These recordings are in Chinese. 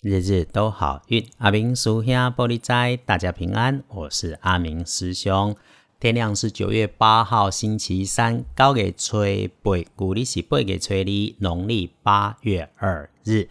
日日都好运，阿明叔兄玻璃斋，大家平安。我是阿明师兄。天亮是九月八号，星期三，高给吹背，古历是八月初二，农历八月二日。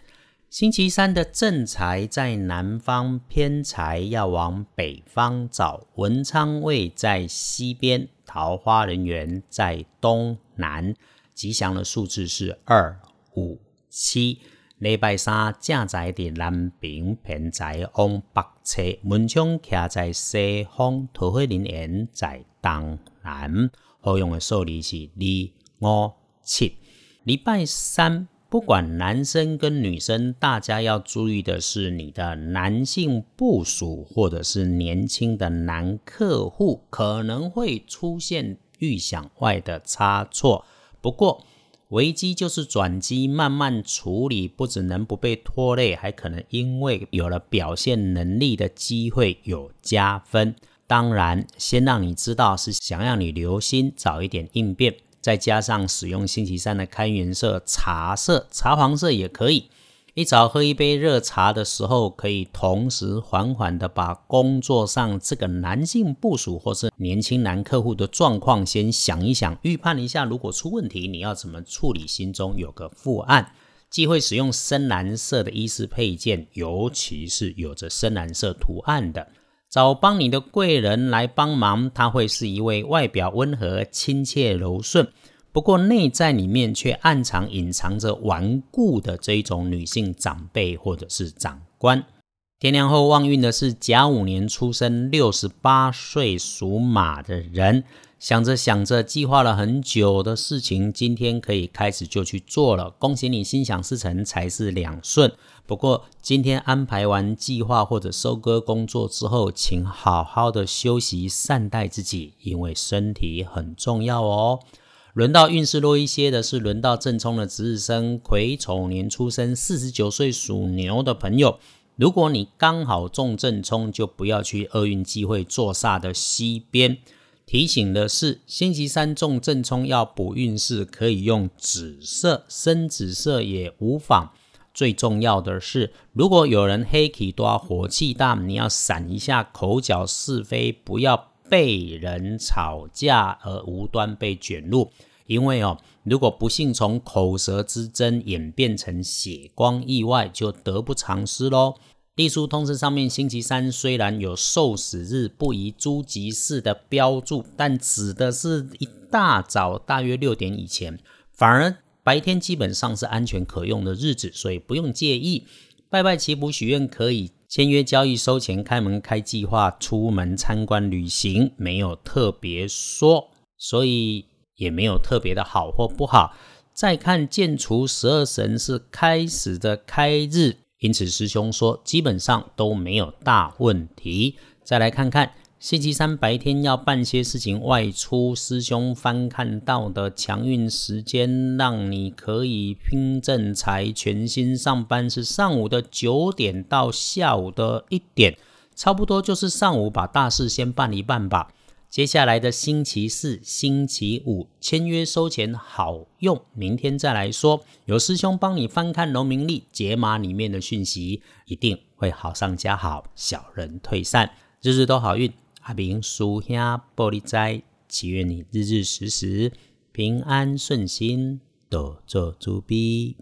星期三的正财在南方，偏财要往北方找。文昌位在西边，桃花人员在东南。吉祥的数字是二五七。礼拜三正在伫南边，偏在往北侧，门窗徛在西方，桃花林园在东南。好用的数字是二五七。礼拜三，不管男生跟女生，大家要注意的是，你的男性部属或者是年轻的男客户，可能会出现预想外的差错。不过，危机就是转机，慢慢处理，不只能不被拖累，还可能因为有了表现能力的机会有加分。当然，先让你知道是想让你留心，早一点应变，再加上使用星期三的开元色茶色，茶黄色也可以。一早喝一杯热茶的时候，可以同时缓缓的把工作上这个男性部署或是年轻男客户的状况先想一想，预判一下，如果出问题，你要怎么处理，心中有个副案。忌讳使用深蓝色的衣饰配件，尤其是有着深蓝色图案的。找帮你的贵人来帮忙，他会是一位外表温和、亲切、柔顺。不过内在里面却暗藏隐藏着顽固的这一种女性长辈或者是长官。天亮后旺运的是甲午年出生、六十八岁属马的人，想着想着计划了很久的事情，今天可以开始就去做了。恭喜你心想事成，才是两顺。不过今天安排完计划或者收割工作之后，请好好的休息，善待自己，因为身体很重要哦。轮到运势弱一些的是，轮到正冲的值日生癸丑年出生、四十九岁属牛的朋友。如果你刚好中正冲，就不要去厄运机会坐煞的西边。提醒的是，星期三中正冲要补运势，可以用紫色、深紫色也无妨。最重要的是，如果有人黑气多、火气大，你要闪一下口角是非，不要被人吵架而无端被卷入。因为哦，如果不幸从口舌之争演变成血光意外，就得不偿失喽。隶书通知上面，星期三虽然有受死日不宜诸吉事的标注，但指的是一大早，大约六点以前，反而白天基本上是安全可用的日子，所以不用介意。拜拜祈福许愿可以，签约交易收钱开门开计划出门参观旅行，没有特别说，所以。也没有特别的好或不好。再看建除十二神是开始的开日，因此师兄说基本上都没有大问题。再来看看星期三白天要办些事情外出，师兄翻看到的强运时间，让你可以拼正财、全新上班是上午的九点到下午的一点，差不多就是上午把大事先办一办吧。接下来的星期四、星期五签约收钱好用，明天再来说。有师兄帮你翻看农民历解码里面的讯息，一定会好上加好，小人退散，日日都好运。阿明叔兄玻璃斋，祈愿你日日时时平安顺心，多做主逼。